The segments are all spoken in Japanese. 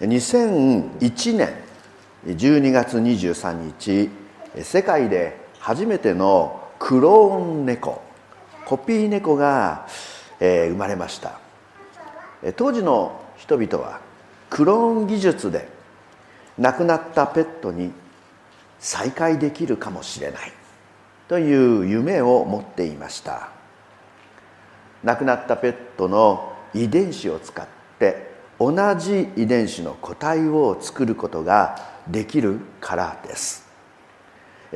2001年12月23日世界で初めてのクローン猫コピー猫が、えー、生まれました。当時の人々はクローン技術で亡くなったペットに再会できるかもしれないという夢を持っていました。亡くなったペットの遺伝子を使って同じ遺伝子の個体を作ることができるからです。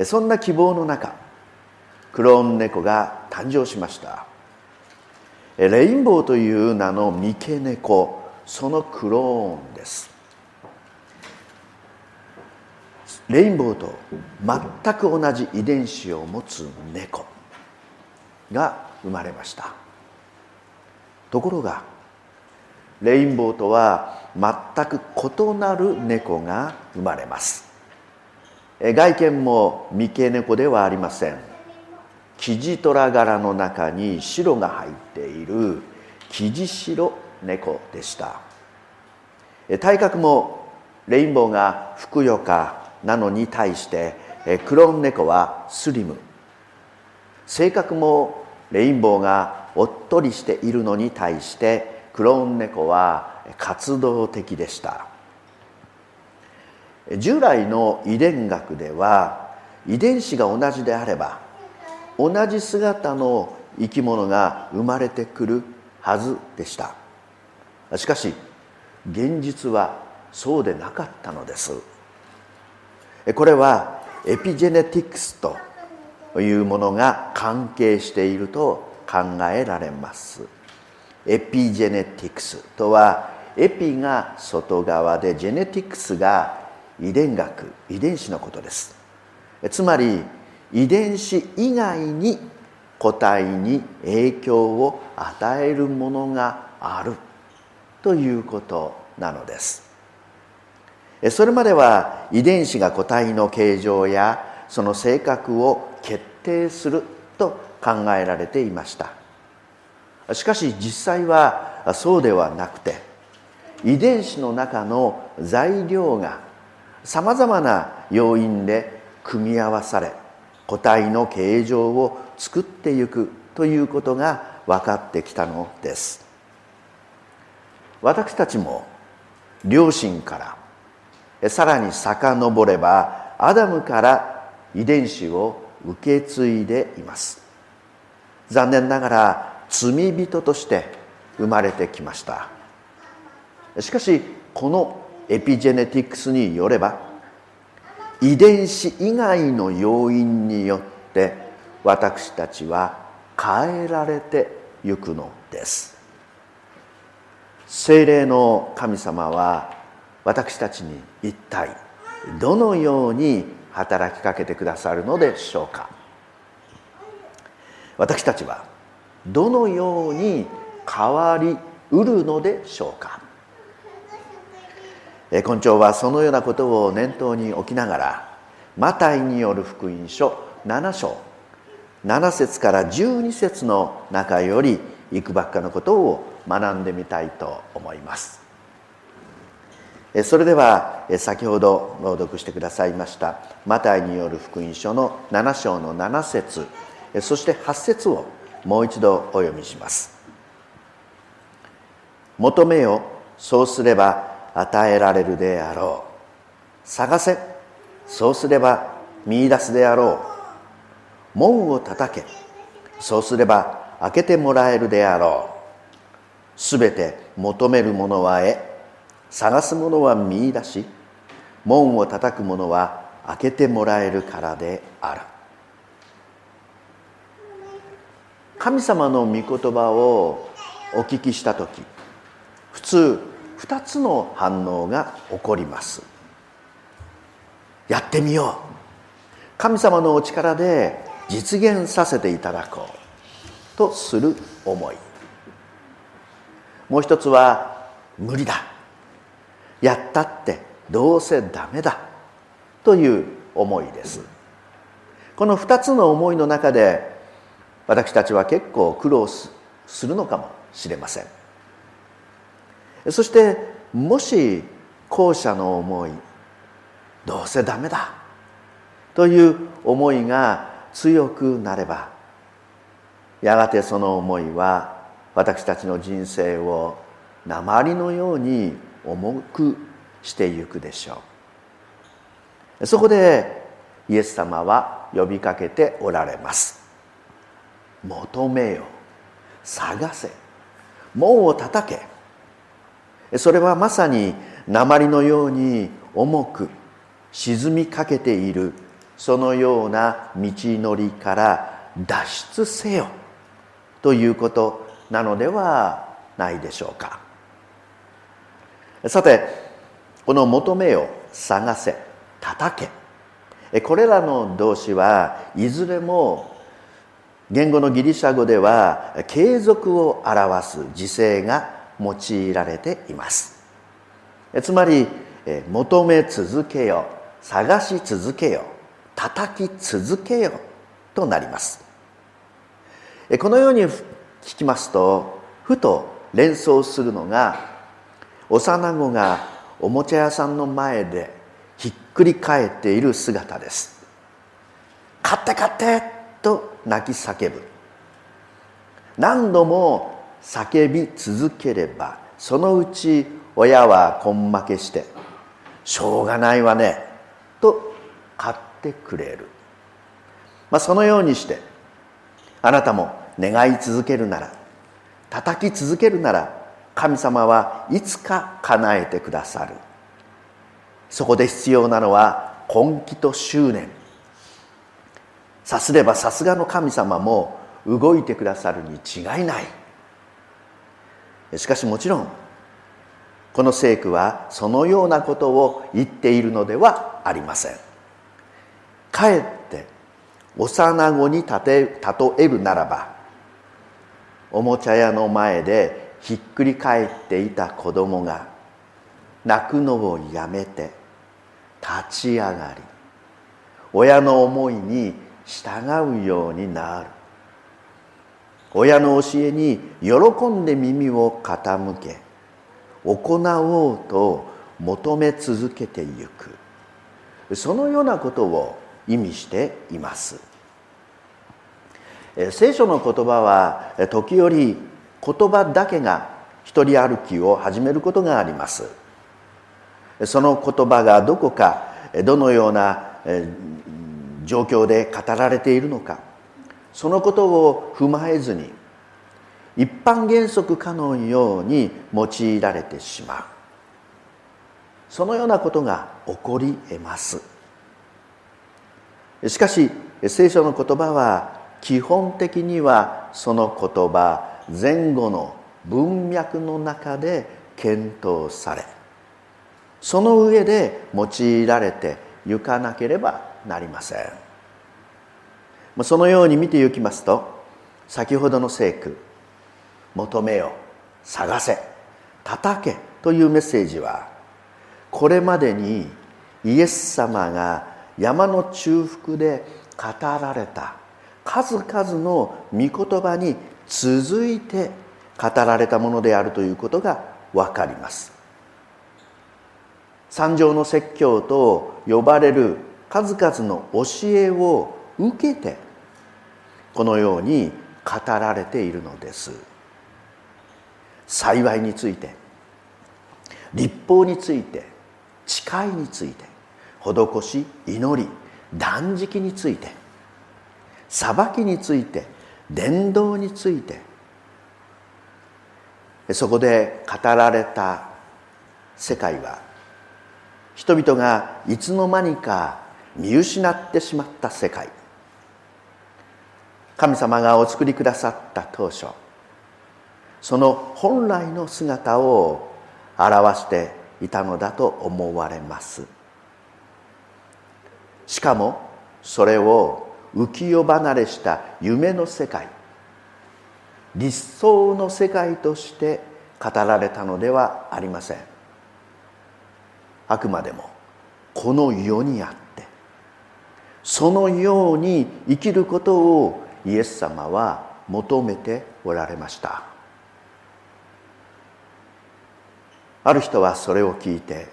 そんな希望の中クローン猫が誕生しました。レインボーという名の三毛猫そのクローンです。レインボーと全く同じ遺伝子を持つ猫が生まれました。ところがレインボーとは全く異なる猫が生まれます。外見も三毛猫ではありません。キジトラ柄の中に白が入っているキジ白猫でした。体格もレインボーがふくよかなのに対してクローン猫はスリム。性格もレインボーがおっとりしているのに対してクローン猫は活動的でした。従来の遺伝学では遺伝子が同じであれば同じ姿の生き物が生まれてくるはずでした。しかし現実はそうでなかったのです。これはエピジェネティクスというものが関係していると考えられます。エピジェネティクスとはエピが外側でジェネティクスが遺伝学遺伝子のことです。つまり遺伝子以外に個体に影響を与えるものがあるということなのです。それまでは遺伝子が個体の形状やその性格を決定すると考えられていました。しかし実際はそうではなくて遺伝子の中の材料がさまざまな要因で組み合わされ個体の形状を作っていくということが分かってきたのです。私たちも両親からさらに遡ればアダムから遺伝子を受け継いでいます。残念ながら罪人として生まれてきました。しかしこのエピジェネティクスによれば遺伝子以外の要因によって私たちは変えられてゆくのです。精霊の神様は私たちに一体どのように働きかけてくださるのでしょうか。私たちはどのように変わりうるのでしょうか？根性はそのようなことを念頭に置きながらマタイによる福音書7章7節から12節の中よりいくばっかのことを学んでみたいと思います。それでは先ほど朗読してくださいましたマタイによる福音書の7章の7節そして8節をもう一度お読みします。求めよそうすれば与えられるであろう。探せそうすれば見いだすであろう。門を叩けそうすれば開けてもらえるであろう。すべて求める者は得探す者は見いだし門を叩く者は開けてもらえるからである。神様の御言葉をお聞きした時普通2つの反応が起こります。やってみよう。神様のお力で実現させていただこう。とする思い。もう一つは無理だ。やったってどうせダメだ。という思いです。この2つの思いの中で私たちは結構苦労するのかもしれません。そしてもし後者の思いどうせダメだという思いが強くなればやがてその思いは私たちの人生を鉛のように重くしてゆくでしょう。そこでイエス様は呼びかけておられます。求めよ。探せ。門を叩け。それはまさに鉛のように重く沈みかけているそのような道のりから脱出せよ。ということなのではないでしょうか。さてこの「求めよ探せ叩け」これらの動詞はいずれも言語のギリシャ語では継続を表す時勢が用いられています。つまり求め続けよ探し続けよ叩き続けよとなります。このように聞きますとふと連想するのが幼子がおもちゃ屋さんの前でひっくり返っている姿です買って買ってと泣き叫ぶ。何度も叫び続ければそのうち親は根負けして「しょうがないわね」と買ってくれる、まあ、そのようにしてあなたも願い続けるなら叩き続けるなら神様はいつか叶えてくださる。そこで必要なのは根気と執念。さすればさすがの神様も動いてくださるに違いない。しかしもちろんこの聖句はそのようなことを言っているのではありません。かえって幼子に例えるならばおもちゃ屋の前でひっくり返っていた子供が泣くのをやめて立ち上がり親の思いに従うようになる。親の教えに喜んで耳を傾け行おうと求め続けてゆく。そのようなことを意味しています。聖書の言葉は時折言葉だけが一人歩きを始めることがあります。その言葉がどこかどのような状況で語られているのか。そのことを踏まえずに一般原則かのように用いられてしまう。そのようなことが起こり得ます。しかし聖書の言葉は基本的にはその言葉前後の文脈の中で検討されその上で用いられてゆかなければなりません。そのように見ていきますと先ほどの聖句求めよ探せ叩けというメッセージはこれまでにイエス様が山の中腹で語られた数々の御言葉に続いて語られたものであるということが分かります。三条の説教と呼ばれる数々の教えを受けてこのように語られているのです。幸いについて立法について誓いについて施し祈り断食について裁きについて伝道についてそこで語られた世界は人々がいつの間にか見失ってしまった世界。神様がお作りくださった当初その本来の姿を表していたのだと思われます。しかもそれを浮世離れした夢の世界理想の世界として語られたのではありません。あくまでもこの世にあってそのように生きることをイエス様は求めておられました。ある人はそれを聞いて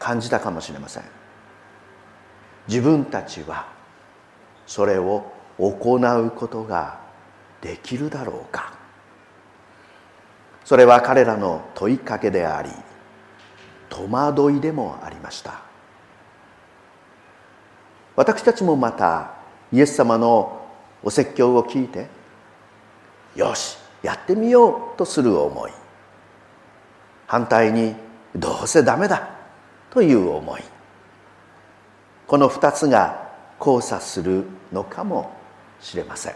感じたかもしれません。自分たちはそれを行うことができるだろうか。それは彼らの問いかけであり戸惑いでもありました。私たちもまたイエス様のお説教を聞いてよしやってみようとする思い。反対にどうせダメだという思い。この2つが交差するのかもしれません。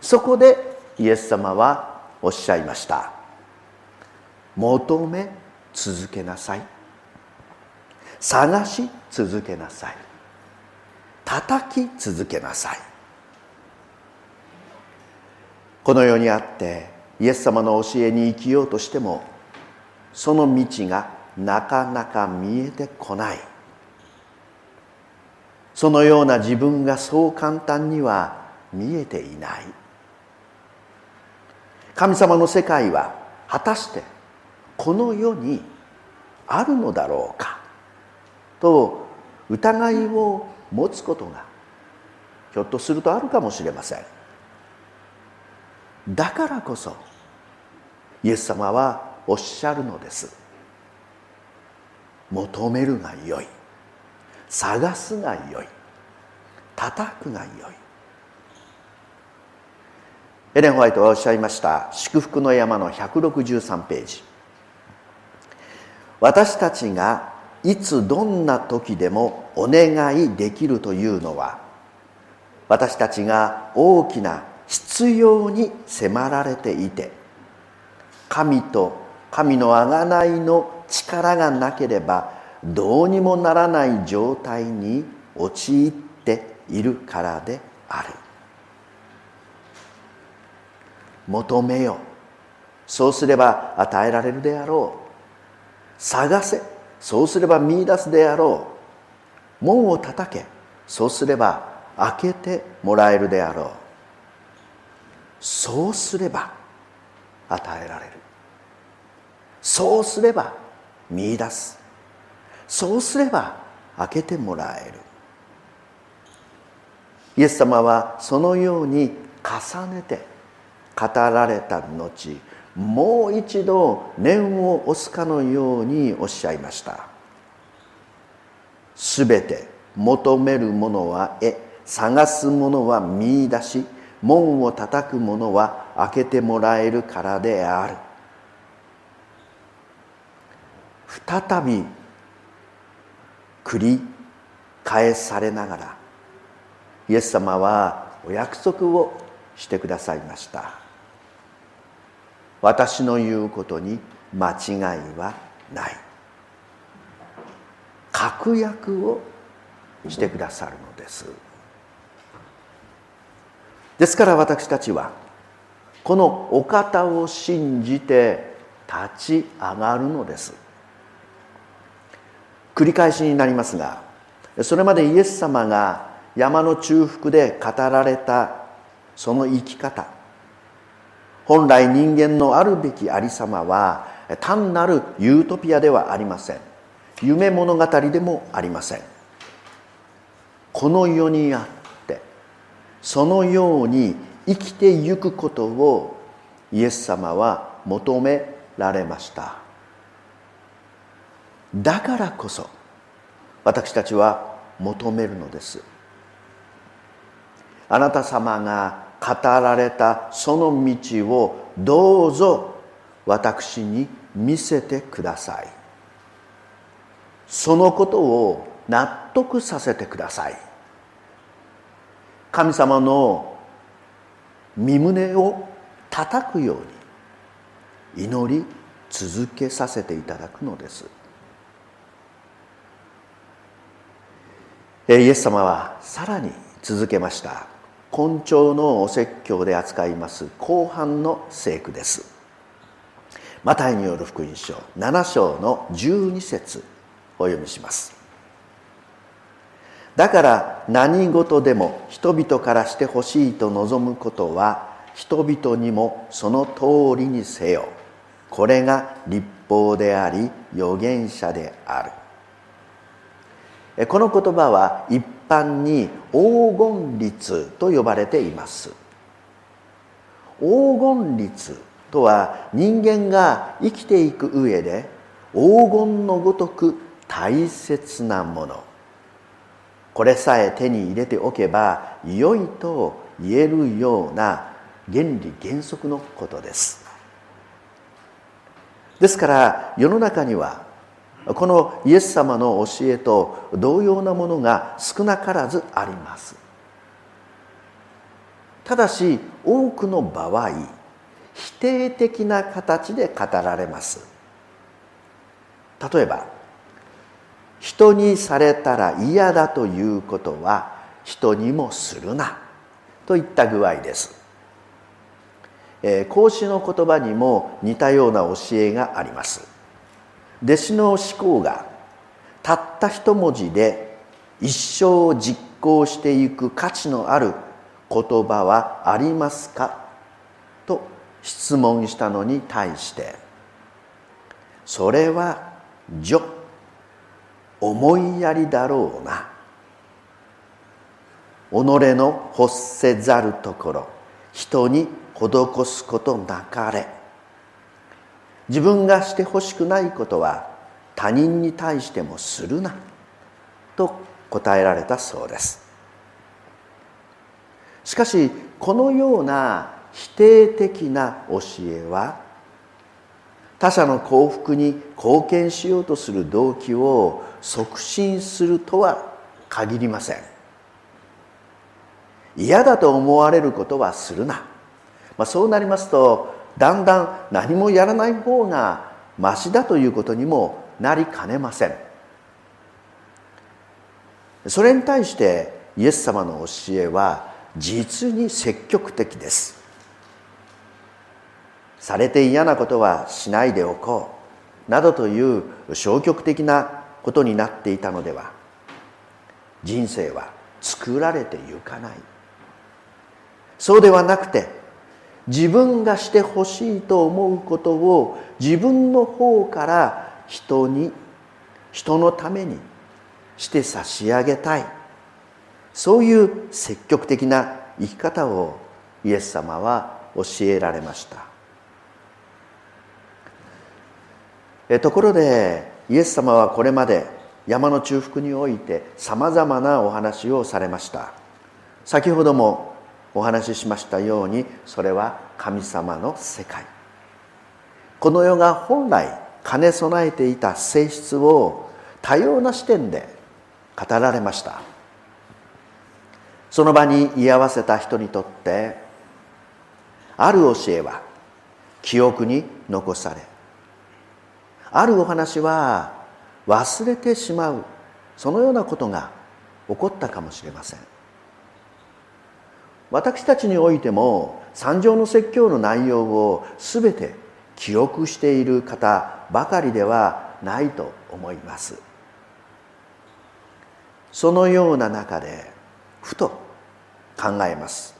そこでイエス様はおっしゃいました。求め続けなさい。探し続けなさい。叩き続けなさい。この世にあってイエス様の教えに生きようとしてもその道がなかなか見えてこない。そのような自分がそう簡単には見えていない。神様の世界は果たしてこの世にあるのだろうか。と疑いを持つことがひょっとするとあるかもしれません。だからこそイエス様はおっしゃるのです。求めるがよい。探すがよい。叩くがよい。エレン・ホワイトはおっしゃいました祝福の山の163ページ。私たちがいつどんな時でもお願いできるというのは私たちが大きな必要に迫られていて神と神の贖いの力がなければどうにもならない状態に陥っているからである。求めよそうすれば与えられるであろう。探せ。そうすれば見出すであろう。門を叩け。そうすれば開けてもらえるであろう。そうすれば与えられる。そうすれば見出す。そうすれば開けてもらえる。イエス様はそのように重ねて語られた後もう一度念を押すかのようにおっしゃいました。すべて求めるものは得探すものは見出し。門を叩く者は開けてもらえるからである。再び繰り返されながらイエス様はお約束をしてくださいました。私の言うことに間違いはない。確約をしてくださるのです。ですから私たちはこのお方を信じて立ち上がるのです。繰り返しになりますがそれまでイエス様が山の中腹で語られたその生き方。本来人間のあるべきありさまは単なるユートピアではありません。夢物語でもありません。この世にあってそのように生きてゆくことをイエス様は求められました。だからこそ私たちは求めるのです。あなた様が語られたその道をどうぞ私に見せてください。そのことを納得させてください。神様の身胸を叩くように祈り続けさせていただくのです。イエス様はさらに続けました。根性のお説教で扱います。後半の聖句です。マタイによる福音書。7章の12節。お読みします。だから何事でも人々からしてほしいと望むことは人々にもその通りにせよ。これが立法であり預言者である。この言葉は一般に黄金律と呼ばれています。黄金律とは人間が生きていく上で黄金のごとく大切なもの。これさえ手に入れておけば良いと言えるような原理原則のことです。ですから世の中にはこのイエス様の教えと同様なものが少なからずあります。ただし多くの場合否定的な形で語られます。例えば人にされたら嫌だということは人にもするなといった具合です。えー、孔子の言葉にも似たような教えがあります。弟子の思考がたった一文字で一生実行していく価値のある言葉はありますか？と質問したのに対してそれは序思いやりだろうな。己の欲せざるところ人に施すことなかれ。自分がしてほしくないことは他人に対してもするなと答えられたそうです。しかしこのような否定的な教えは他者の幸福に貢献しようとする動機を促進するとは限りません。嫌だと思われることはするな。まあ、そうなりますとだんだん何もやらない方がましだということにもなりかねません。それに対してイエス様の教えは実に積極的です。されて嫌なことはしないでおこうなどという消極的なことになっていたのでは人生は作られてゆかない。そうではなくて自分がしてほしいと思うことを自分の方から人に人のためにして差し上げたい。そういう積極的な生き方をイエス様は教えられました。ところでイエス様はこれまで山の中腹においてさまざまなお話をされました。先ほどもお話ししましたようにそれは神様の世界。この世が本来兼ね備えていた性質を多様な視点で語られました。その場に居合わせた人にとってある教えは記憶に残されあるお話は忘れてしまうそのようなことが起こったかもしれません。私たちにおいても三条の説教の内容を全て記憶している方ばかりではないと思います。そのような中でふと考えます。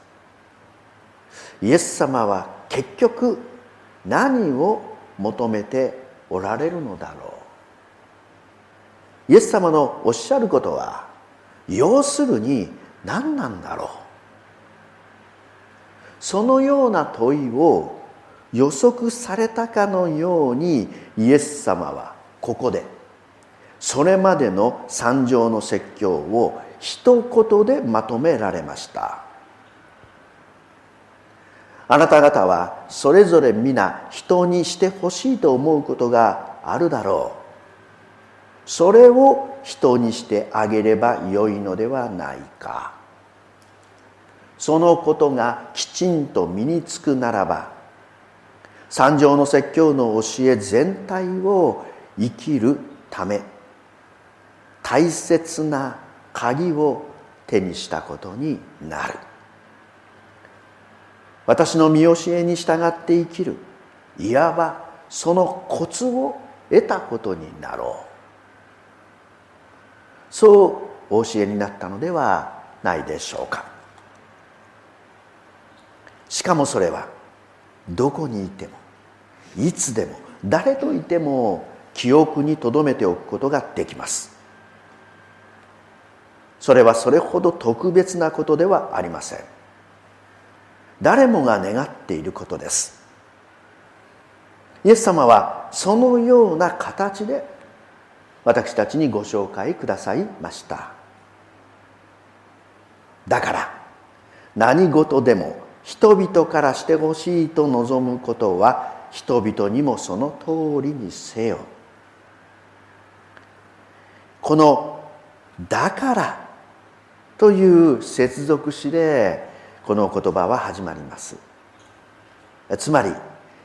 イエス様は結局何を求めておられるのだろう。イエス様のおっしゃることは要するに何なんだろう。そのような問いを予測されたかのようにイエス様はここでそれまでの三条の説教を一言でまとめられました。あなた方はそれぞれ皆人にしてほしいと思うことがあるだろう。それを人にしてあげればよいのではないか。そのことがきちんと身につくならば三条の説教の教え全体を生きるため大切な鍵を手にしたことになる。私の見教えに従って生きるいわばそのコツを得たことになろう。そうお教えになったのではないでしょうか。しかもそれはどこにいてもいつでも誰といても記憶に留めておくことができます。それはそれほど特別なことではありません。誰もが願っていることです。イエス様はそのような形で私たちにご紹介くださいました。だから何事でも人々からしてほしいと望むことは人々にもその通りにせよ。この「だから」という接続詞でこの言葉は始まります。つまり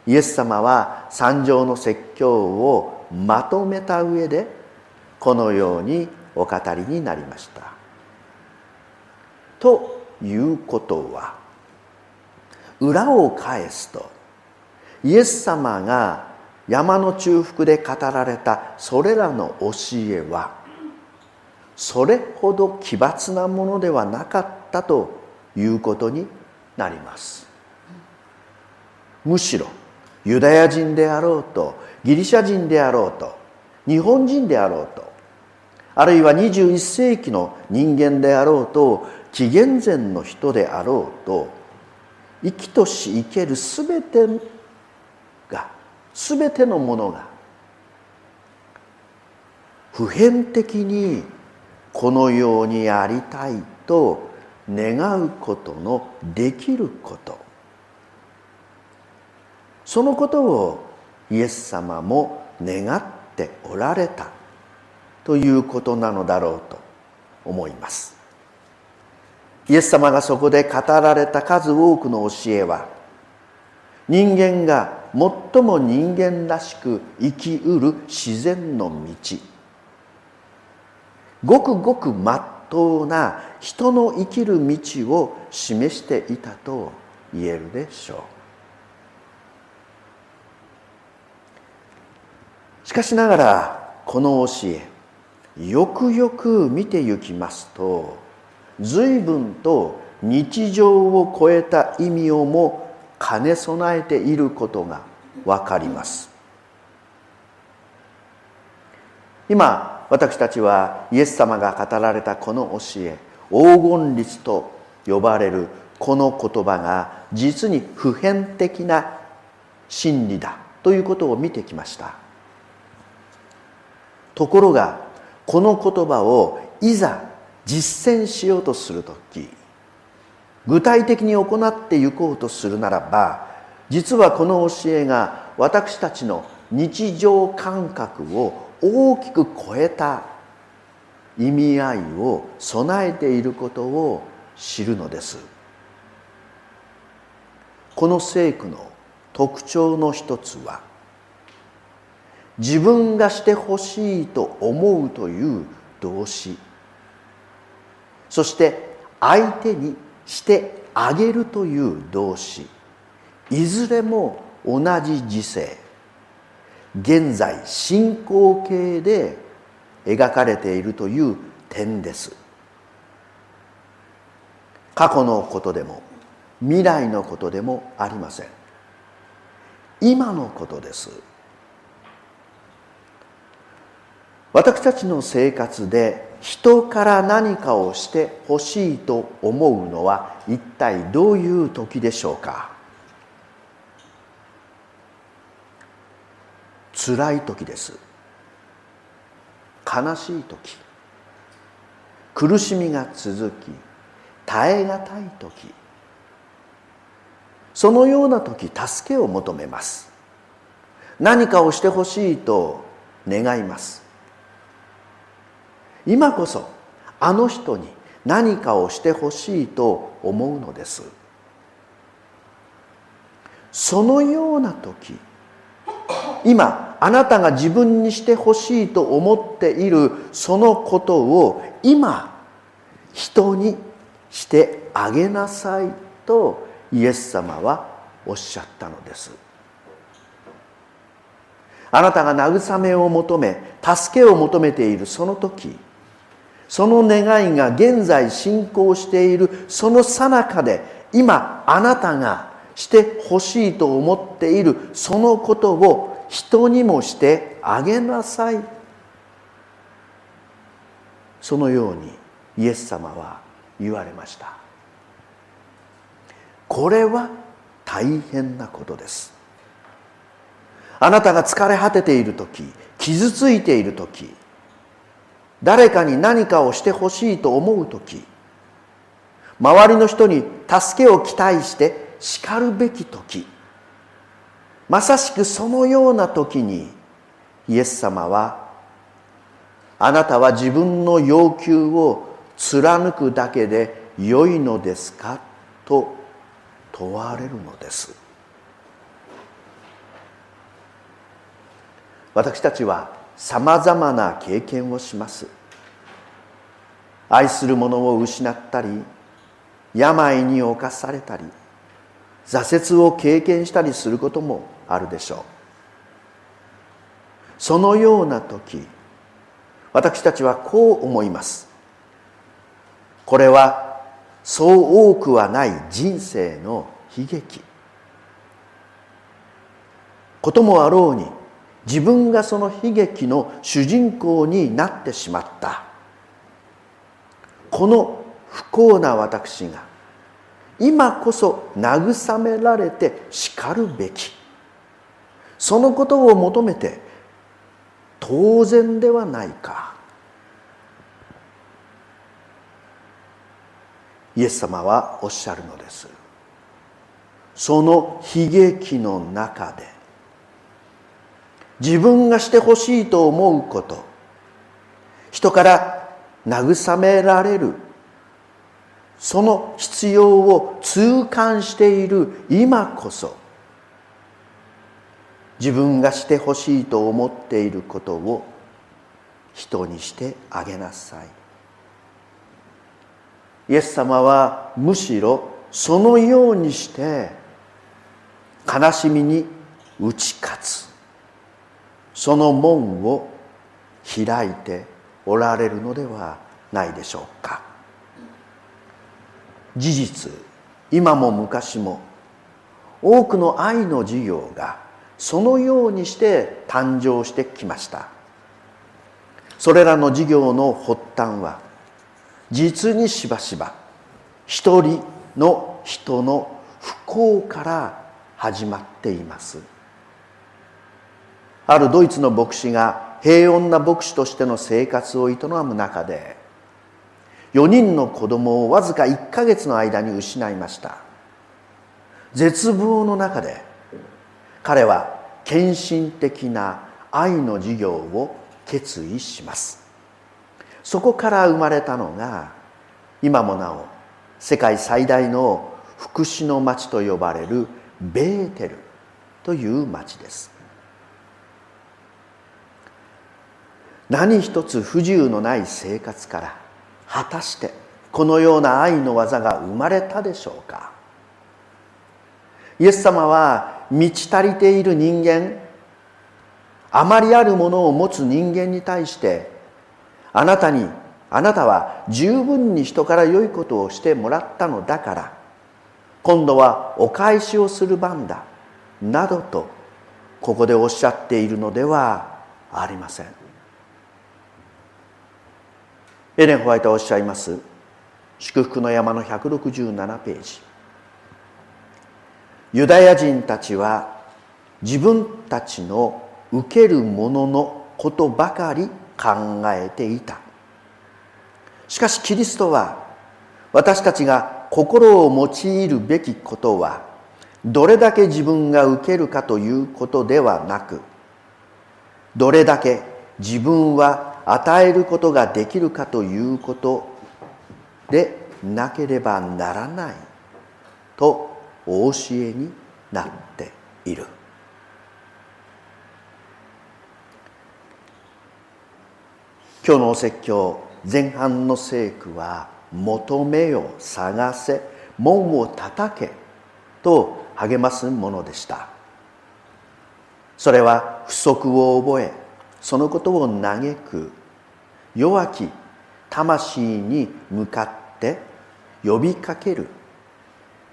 イエス様は三条の説教をまとめた上でこのようにお語りになりました。ということは裏を返すとイエス様が山の中腹で語られたそれらの教えはそれほど奇抜なものではなかったということになります。むしろユダヤ人であろうとギリシャ人であろうと日本人であろうとあるいは21世紀の人間であろうと紀元前の人であろうと生きとし生ける全てが全てのものが普遍的にこのようにありたいと願うことのできること。そのことをイエス様も願っておられたということなのだろうと思います。イエス様がそこで語られた数多くの教えは人間が最も人間らしく生きうる自然の道。ごくごくまっとうな人の生きる道を示していたと言えるでしょう。しかしながらこの教えよくよく見てゆきますと随分と日常を超えた意味をも兼ね備えていることが分かります。今私たちはイエス様が語られたこの教え黄金律と呼ばれるこの言葉が実に普遍的な真理だということを見てきました。ところがこの言葉をいざ実践しようとする時具体的に行っていこうとするならば実はこの教えが私たちの日常感覚を大きく超えた意味合いを備えていることを知るのです。この聖句の特徴の一つは自分がしてほしいと思うという動詞。そして相手にしてあげるという動詞。いずれも同じ時世。現在進行形で描かれているという点です。過去のことでも未来のことでもありません。今のことです。私たちの生活で人から何かをしてほしいと思うのは一体どういう時でしょうか？辛い時です。悲しい時。苦しみが続き耐え難い時。そのような時助けを求めます。何かをしてほしいと願います。今こそあの人に何かをしてほしいと思うのです。そのような時今あなたが自分にしてほしいと思っているそのことを今人にしてあげなさいとイエス様はおっしゃったのです。あなたが慰めを求め助けを求めているその時その願いが現在進行しているその最中で今あなたがしてほしいと思っているそのことを人にもしてあげなさい。そのようにイエス様は言われました。これは大変なことです。あなたが疲れ果てている時傷ついている時誰かに何かをしてほしいと思う時周りの人に助けを期待して叱るべき時まさしくそのような時にイエス様はあなたは自分の要求を貫くだけで良いのですか？と問われるのです。私たちはさまざまな経験をします。愛する者を失ったり病に侵されたり挫折を経験したりすることもあるでしょう。そのような時私たちはこう思います。これはそう多くはない人生の悲劇。こともあろうに自分がその悲劇の主人公になってしまった。この不幸な私が今こそ慰められて叱るべき。そのことを求めて当然ではないか。イエス様はおっしゃるのです。その悲劇の中で自分がしてほしいと思うこと。人から慰められる。その必要を痛感している。今こそ。自分がしてほしいと思っていることを。人にしてあげなさい。イエス様はむしろそのようにして悲しみに打ち勝つ。その門を開いておられるのではないでしょうか。事実今も昔も多くの愛の事業がそのようにして誕生してきました。それらの事業の発端は実にしばしば一人の人の不幸から始まっています。あるドイツの牧師が平穏な牧師としての生活を営む中で4人の子供をわずか1ヶ月の間に失いました。絶望の中で彼は献身的な愛の事業を決意します。そこから生まれたのが今もなお世界最大の福祉の町と呼ばれるベーテルという町です。何一つ不自由のない生活から果たしてこのような愛の技が生まれたでしょうか？イエス様は満ち足りている人間あまりあるものを持つ人間に対してあなたにあなたは十分に人から良いことをしてもらったのだから今度はお返しをする番だなどとここでおっしゃっているのではありません。エレン・ホワイトはおっしゃいます。祝福の山の167ページ。ユダヤ人たちは自分たちの受けるもののことばかり考えていた。しかしキリストは私たちが心を用いるべきことはどれだけ自分が受けるかということではなくどれだけ自分は与えることができるかということでなければならないとお教えになっている。今日のお説教前半の聖句は「求めよ探せ門を叩け」と励ますものでした。それは不足を覚えそのことを嘆く。弱き魂に向かって呼びかける。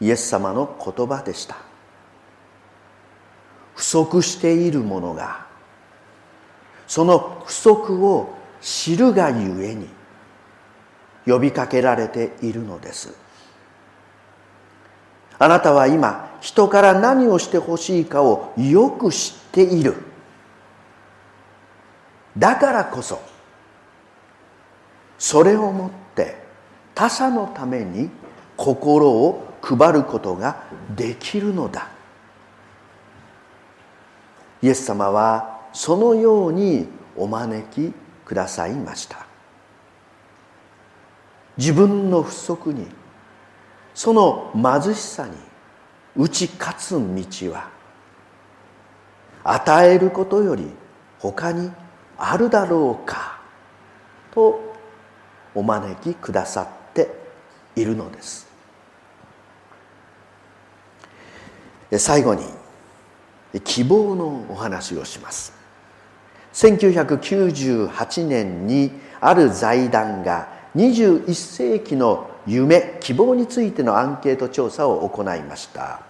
イエス様の言葉でした。不足しているものがその不足を知るがゆえに呼びかけられているのです。あなたは今人から何をしてほしいかをよく知っている。だからこそそれをもって他者のために心を配ることができるのだ。イエス様はそのようにお招きくださいました。自分の不足にその貧しさに打ち勝つ道は与えることより他にあるだろうか？とお招きくださっているのです。最後に希望のお話をします。1998年にある財団が21世紀の夢希望についてのアンケート調査を行いました。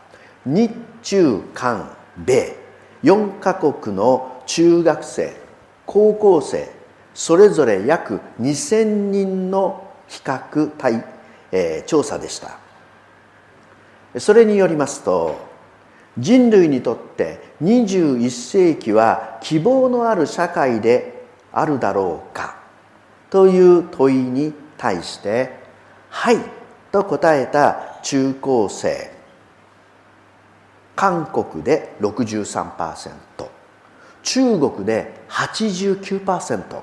日中韓米4カ国の中学生高校生それぞれ約2000人の比較対、えー、調査でした。それによりますと人類にとって21世紀は希望のある社会であるだろうかという問いに対して「はい」と答えた中高生韓国で63%中国で89%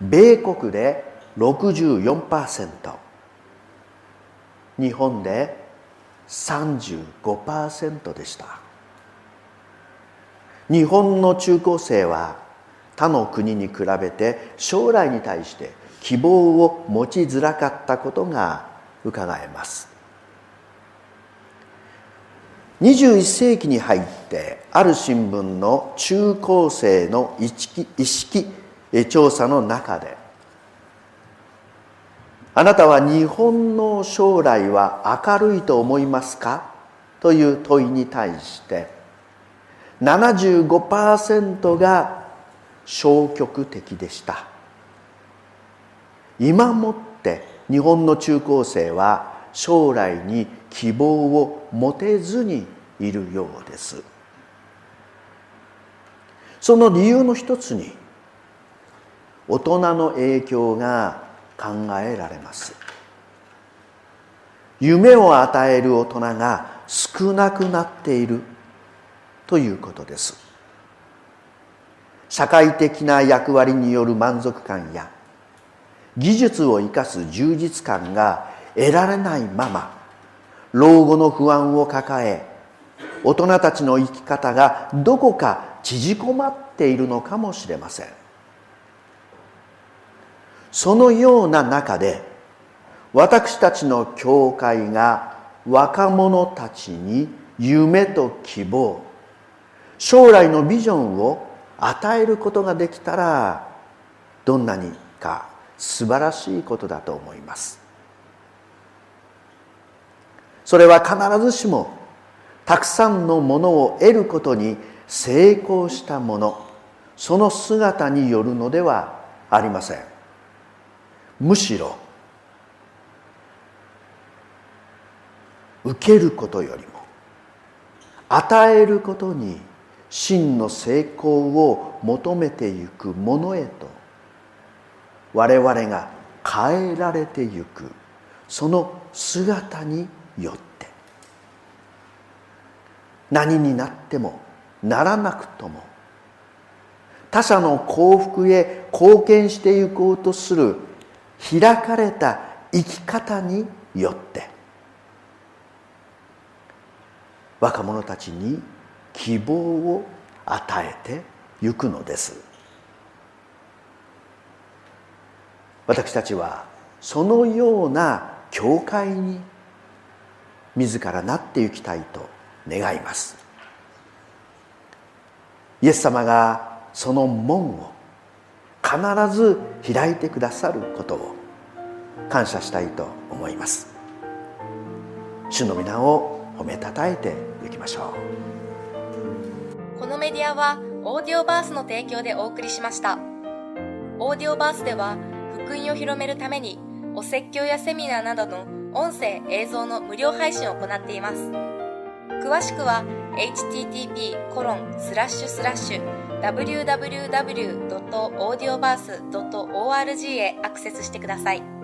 米国で64%日本で35%でした。日本の中高生は他の国に比べて将来に対して希望を持ちづらかったことが伺えます。21世紀に入ってある新聞の中高生の意識意識調査の中であなたは日本の将来は明るいと思いますか？という問いに対して75%が消極的でした。今もって日本の中高生は将来に希望を持てずにいるようです。その理由の一つに大人の影響が考えられます。夢を与える大人が少なくなっているということです。社会的な役割による満足感や技術を生かす充実感が得られないまま老後の不安を抱え大人たちの生き方がどこか縮こまっているのかもしれません。そのような中で私たちの教会が若者たちに夢と希望将来のビジョンを与えることができたらどんなにか素晴らしいことだと思います。それは必ずしもたくさんのものを得ることに成功したものその姿によるのではありません。むしろ受けることよりも与えることに真の成功を求めてゆくものへと我々が変えられてゆくその姿によって何になってもならなくとも他者の幸福へ貢献していこうとする開かれた生き方によって若者たちに希望を与えてゆくのです。私たちはそのような教会に自らなっていきたいと願います。イエス様がその門を必ず開いてくださることを感謝したいと思います。主の皆を褒めたえていきましょう。このメディアはオーディオバースの提供でお送りしました。オーディオバースでは福音を広めるためにお説教やセミナーなどの音声映像の無料配信を行っています。詳しくは http://www.audioverse.org へアクセスしてください。